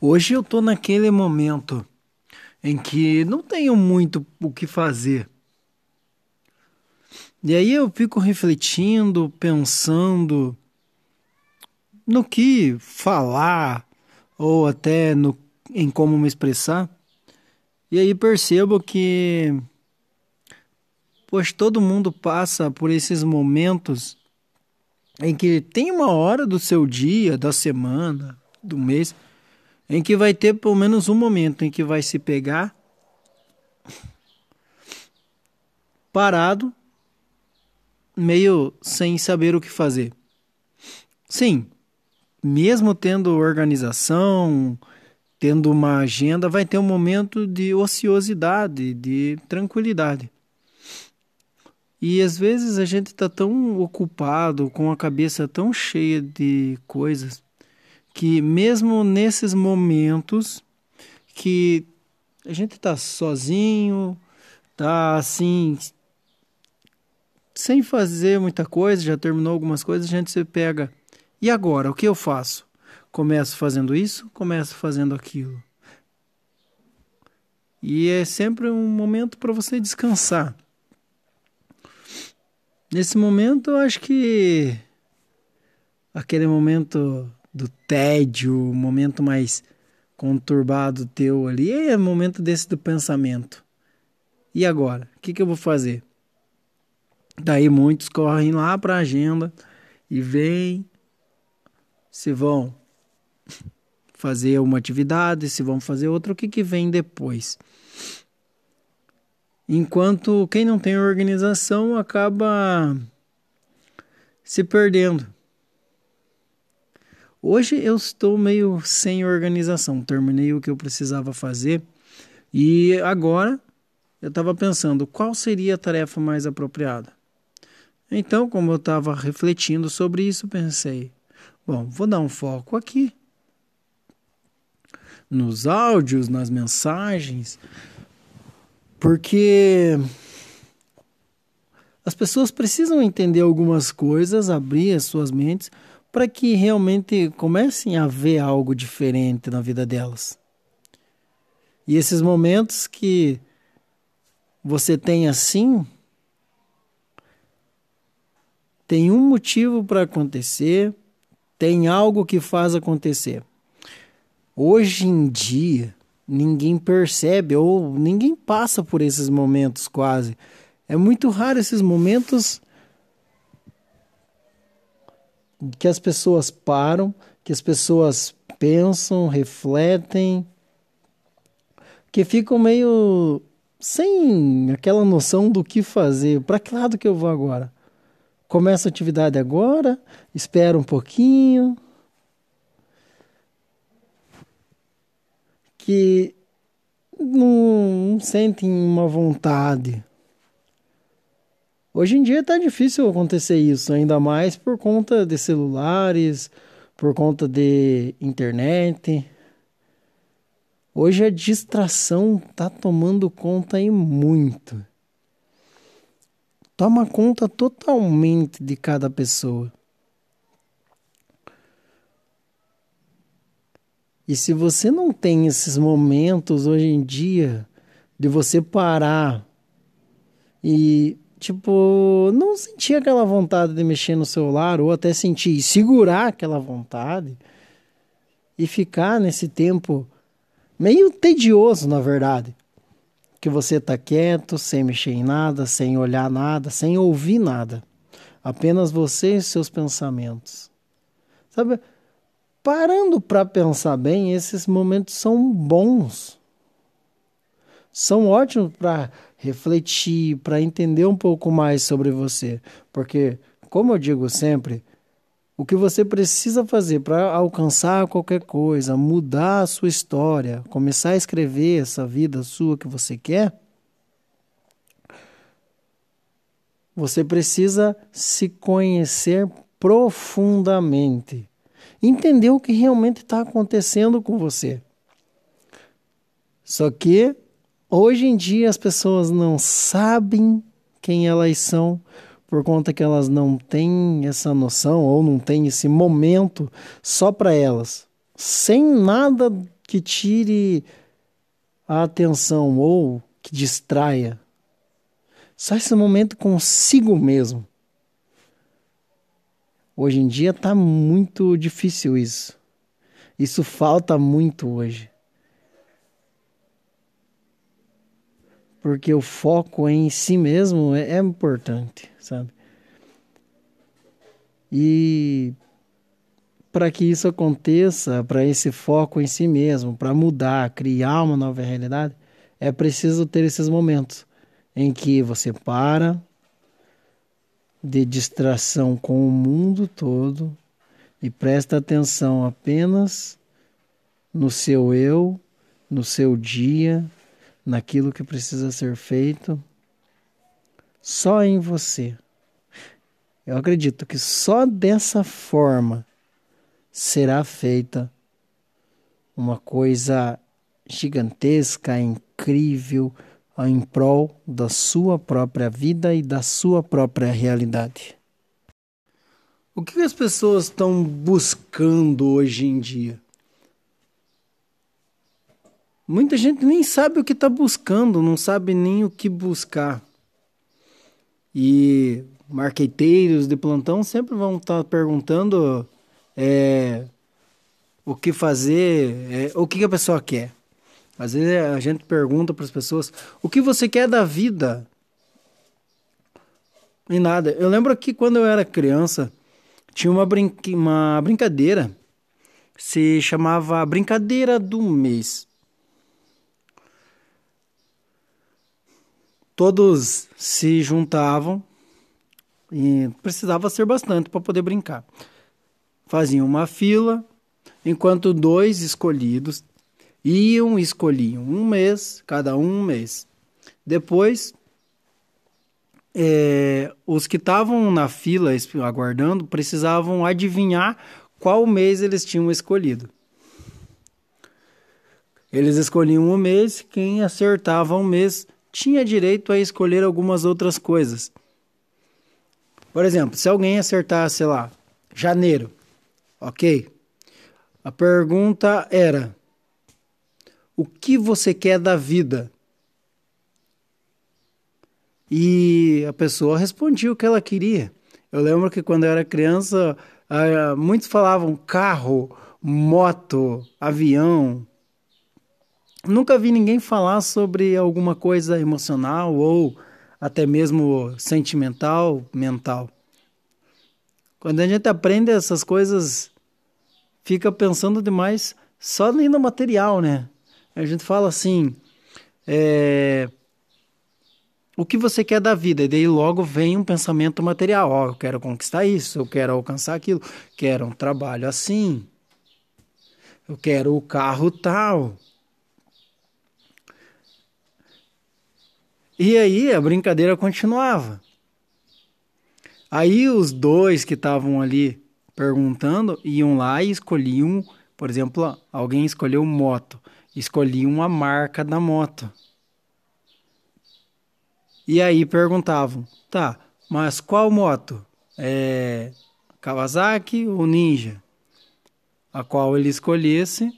Hoje eu tô naquele momento em que não tenho muito o que fazer. E aí eu fico refletindo, pensando no que falar ou até no, em como me expressar. E aí percebo que pois todo mundo passa por esses momentos em que tem uma hora do seu dia, da semana, do mês, em que vai ter pelo menos um momento em que vai se pegar parado, meio sem saber o que fazer. Sim, mesmo tendo organização, tendo uma agenda, vai ter um momento de ociosidade, de tranquilidade. E às vezes a gente está tão ocupado, com a cabeça tão cheia de coisas, que mesmo nesses momentos que a gente está sozinho, tá assim, sem fazer muita coisa, já terminou algumas coisas, a gente se pega. E agora, o que eu faço? Começo fazendo isso, começo fazendo aquilo. E é sempre um momento para você descansar. Nesse momento, eu acho que aquele momento do tédio, momento mais conturbado teu ali, é momento desse do pensamento. E agora? O que, que eu vou fazer? Daí muitos correm lá para a agenda e vêm se vão fazer uma atividade, se vão fazer outra, o que, que vem depois. Enquanto quem não tem organização acaba se perdendo. Hoje eu estou meio sem organização, terminei o que eu precisava fazer e agora eu estava pensando qual seria a tarefa mais apropriada. Então, como eu estava refletindo sobre isso, pensei: bom, vou dar um foco aqui nos áudios, nas mensagens, porque as pessoas precisam entender algumas coisas, abrir as suas mentes para que realmente comecem a ver algo diferente na vida delas. E esses momentos que você tem assim, tem um motivo para acontecer, tem algo que faz acontecer. Hoje em dia, ninguém percebe ou ninguém passa por esses momentos quase. É muito raro esses momentos que as pessoas param, que as pessoas pensam, refletem, que ficam meio sem aquela noção do que fazer. Para que lado que eu vou agora? Começa a atividade agora, espera um pouquinho. Que não, não sentem uma vontade Hoje em dia está difícil acontecer isso, ainda mais por conta de celulares, por conta de internet. Hoje a distração está tomando conta e muito. Toma conta totalmente de cada pessoa. E se você não tem esses momentos hoje em dia de você parar e tipo, não sentia aquela vontade de mexer no celular, ou até sentir, segurar aquela vontade e ficar nesse tempo meio tedioso, na verdade. Que você tá quieto, sem mexer em nada, sem olhar nada, sem ouvir nada. Apenas você e seus pensamentos. Sabe? Parando para pensar bem, esses momentos são bons. São ótimos para refletir, para entender um pouco mais sobre você. Porque, como eu digo sempre, o que você precisa fazer para alcançar qualquer coisa, mudar a sua história, começar a escrever essa vida sua que você quer, você precisa se conhecer profundamente. Entender o que realmente está acontecendo com você. Só que Hoje em dia as pessoas não sabem quem elas são por conta que elas não têm essa noção ou não têm esse momento só para elas, sem nada que tire a atenção ou que distraia. Só esse momento consigo mesmo. Hoje em dia tá muito difícil isso. Isso falta muito hoje. Porque o foco em si mesmo é, é importante, sabe? E para que isso aconteça, para esse foco em si mesmo, para mudar, criar uma nova realidade, é preciso ter esses momentos em que você para de distração com o mundo todo e presta atenção apenas no seu eu, no seu dia, naquilo que precisa ser feito, só em você. Eu acredito que só dessa forma será feita uma coisa gigantesca, incrível, em prol da sua própria vida e da sua própria realidade. O que as pessoas estão buscando hoje em dia? Muita gente nem sabe o que está buscando, não sabe nem o que buscar. E marqueteiros de plantão sempre vão estar tá perguntando é, o que fazer, é, o que a pessoa quer. Às vezes a gente pergunta para as pessoas o que você quer da vida. E nada. Eu lembro que quando eu era criança tinha uma, brinque, uma brincadeira se chamava Brincadeira do Mês. Todos se juntavam e precisava ser bastante para poder brincar faziam uma fila, enquanto dois escolhidos iam e escolhiam um mês, cada um um mês. Depois, é, os que estavam na fila aguardando precisavam adivinhar qual mês eles tinham escolhido. Eles escolhiam um mês, quem acertava um mês tinha direito a escolher algumas outras coisas. Por exemplo, se alguém acertar, sei lá, janeiro, Ok? A pergunta era: o que você quer da vida? E a pessoa respondia o que ela queria. Eu lembro que quando eu era criança, uh, muitos falavam carro, moto, avião. Nunca vi ninguém falar sobre alguma coisa emocional ou até mesmo sentimental, mental. Quando a gente aprende essas coisas, fica pensando demais só no material, né? A gente fala assim, é... o que você quer da vida? E daí logo vem um pensamento material. Ó, oh, eu quero conquistar isso, eu quero alcançar aquilo, quero um trabalho assim, eu quero o carro tal. E aí a brincadeira continuava. Aí os dois que estavam ali perguntando iam lá e escolhiam, por exemplo, alguém escolheu moto, escolhiam uma marca da moto. E aí perguntavam, tá, mas qual moto? É Kawasaki ou Ninja? A qual ele escolhesse,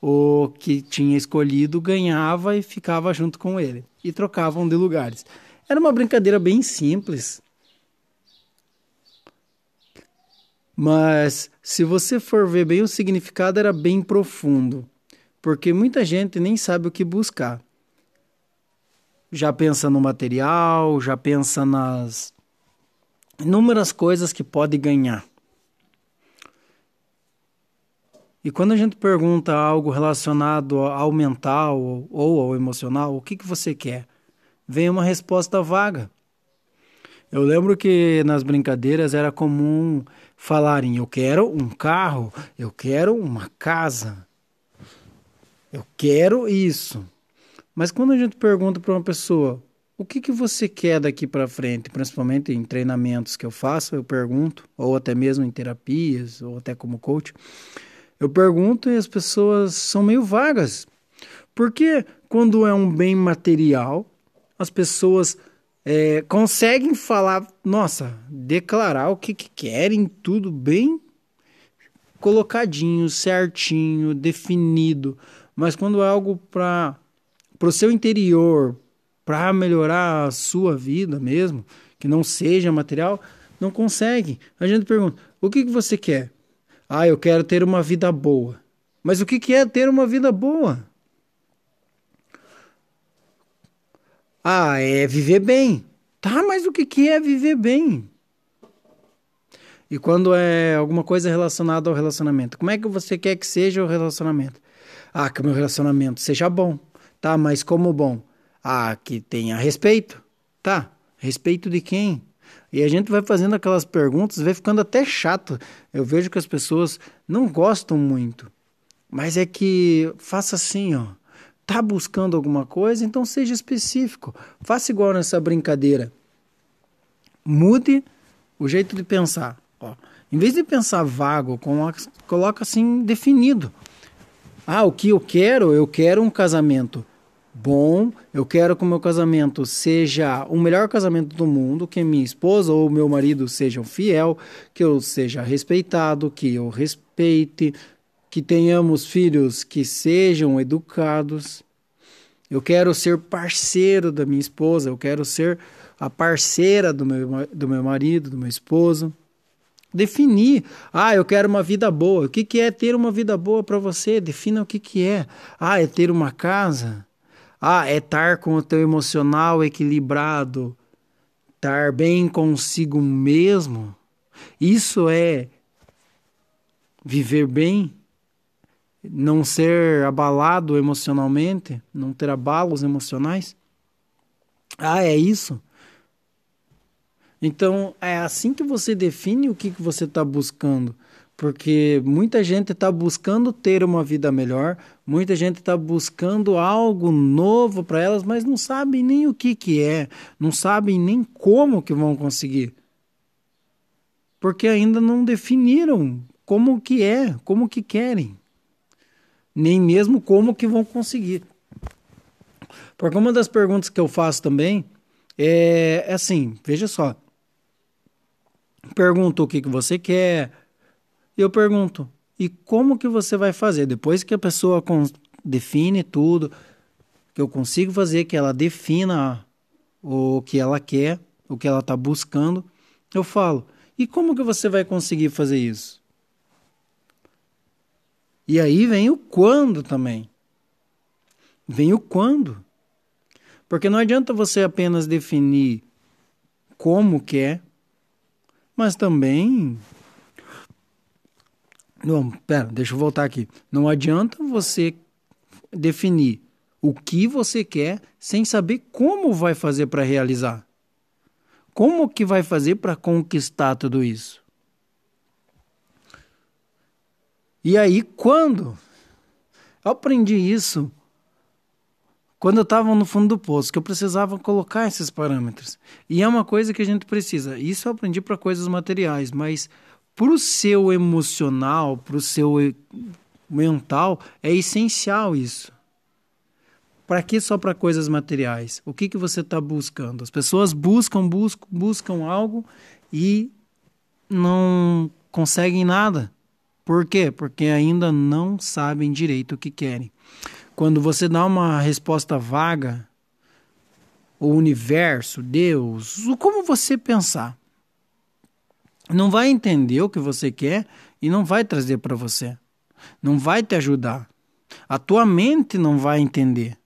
o que tinha escolhido ganhava e ficava junto com ele. E trocavam de lugares. Era uma brincadeira bem simples, Mas se você for ver bem, o significado era bem profundo, porque muita gente nem sabe o que buscar. Já pensa no material, já pensa nas inúmeras coisas que pode ganhar. E quando a gente pergunta algo relacionado ao mental ou ao emocional, o que, que você quer? Vem uma resposta vaga. Eu lembro que nas brincadeiras era comum falarem: eu quero um carro, eu quero uma casa, eu quero isso. Mas quando a gente pergunta para uma pessoa: o que, que você quer daqui para frente, principalmente em treinamentos que eu faço, eu pergunto, ou até mesmo em terapias, ou até como coach, eu pergunto e as pessoas são meio vagas. Porque quando é um bem material, as pessoas é, conseguem falar, nossa, declarar o que, que querem, tudo bem colocadinho, certinho, definido. Mas quando é algo para o seu interior, para melhorar a sua vida mesmo, que não seja material, não consegue. A gente pergunta: o que, que você quer? Ah, eu quero ter uma vida boa. Mas o que, é ter uma vida boa? Ah, é viver bem. Tá, mas o que, que é viver bem? E quando é alguma coisa relacionada ao relacionamento, como é que você quer que seja o relacionamento? Ah, que o meu relacionamento seja bom. Tá, mas como bom? Ah, que tenha respeito. Tá, respeito de quem? E a gente vai fazendo aquelas perguntas, vai ficando até chato. Eu vejo que as pessoas não gostam muito. Mas é que faça assim, ó. Tá buscando alguma coisa, então seja específico. Faça igual nessa brincadeira. Mude o jeito de pensar. Ó. Em vez de pensar vago, coloca, coloca assim definido. Ah, o que eu quero? Eu quero um casamento bom. Eu quero que o meu casamento seja o melhor casamento do mundo, que minha esposa ou meu marido sejam fiel, que eu seja respeitado, que eu respeite, que tenhamos filhos que sejam educados. Eu quero ser parceiro da minha esposa, eu quero ser a parceira do meu, do meu marido, do meu esposo. Definir. Ah, eu quero uma vida boa. O que, que é ter uma vida boa para você? Defina o que, que é. Ah, é ter uma casa? Ah, é estar com o teu emocional equilibrado, estar bem consigo mesmo. Isso é viver bem, não ser abalado emocionalmente, não ter abalos emocionais. Ah, é isso? Então, é assim que você define o que, que você está buscando. Porque muita gente está buscando ter uma vida melhor, muita gente está buscando algo novo para elas, mas não sabem nem o que, que é, não sabem nem como que vão conseguir. Porque ainda não definiram como que é, como que querem, nem mesmo como que vão conseguir. Porque uma das perguntas que eu faço também é, é assim, veja só, pergunto o que, que você quer, e eu pergunto, e como que você vai fazer? Depois que a pessoa define tudo, que eu consigo fazer que ela defina o que ela quer, o que ela está buscando, eu falo, e como que você vai conseguir fazer isso? E aí vem o quando também. Vem o quando. Porque não adianta você apenas definir como quer, mas também não, pera, deixa eu voltar aqui. Não adianta você definir o que você quer sem saber como vai fazer para realizar. Como que vai fazer para conquistar tudo isso? E aí, quando? Eu aprendi isso quando eu estava no fundo do poço, que eu precisava colocar esses parâmetros. E é uma coisa que a gente precisa. Isso eu aprendi para coisas materiais, mas para o seu emocional, para o seu mental, é essencial isso. Para que só para coisas materiais? O que, que você está buscando? As pessoas buscam, buscam, buscam algo e não conseguem nada. Por quê? Porque ainda não sabem direito o que querem. Quando você dá uma resposta vaga, o universo, Deus, como você pensar, não vai entender o que você quer e não vai trazer para você. Não vai te ajudar. A tua mente não vai entender.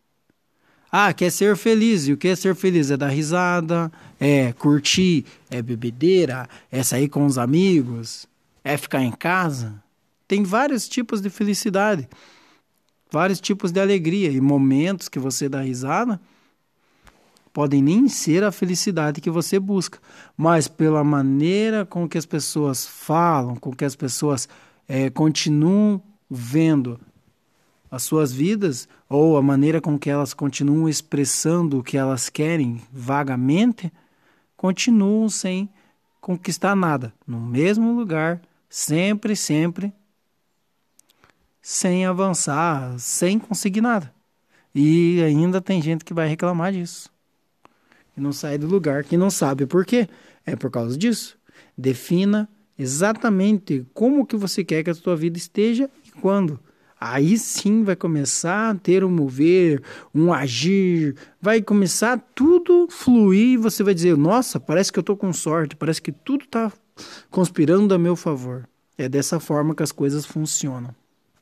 Ah, quer ser feliz. E o que é ser feliz? É dar risada, é curtir, é bebedeira, é sair com os amigos, é ficar em casa. Tem vários tipos de felicidade, vários tipos de alegria e momentos que você dá risada podem nem ser a felicidade que você busca, mas pela maneira com que as pessoas falam, com que as pessoas é, continuam vendo as suas vidas, ou a maneira com que elas continuam expressando o que elas querem vagamente, continuam sem conquistar nada, no mesmo lugar, sempre, sempre, sem avançar, sem conseguir nada. E ainda tem gente que vai reclamar disso não sai do lugar, que não sabe por quê. É por causa disso. Defina exatamente como que você quer que a sua vida esteja e quando. Aí sim vai começar a ter um mover, um agir, vai começar tudo fluir e você vai dizer: Nossa, parece que eu estou com sorte, parece que tudo está conspirando a meu favor. É dessa forma que as coisas funcionam.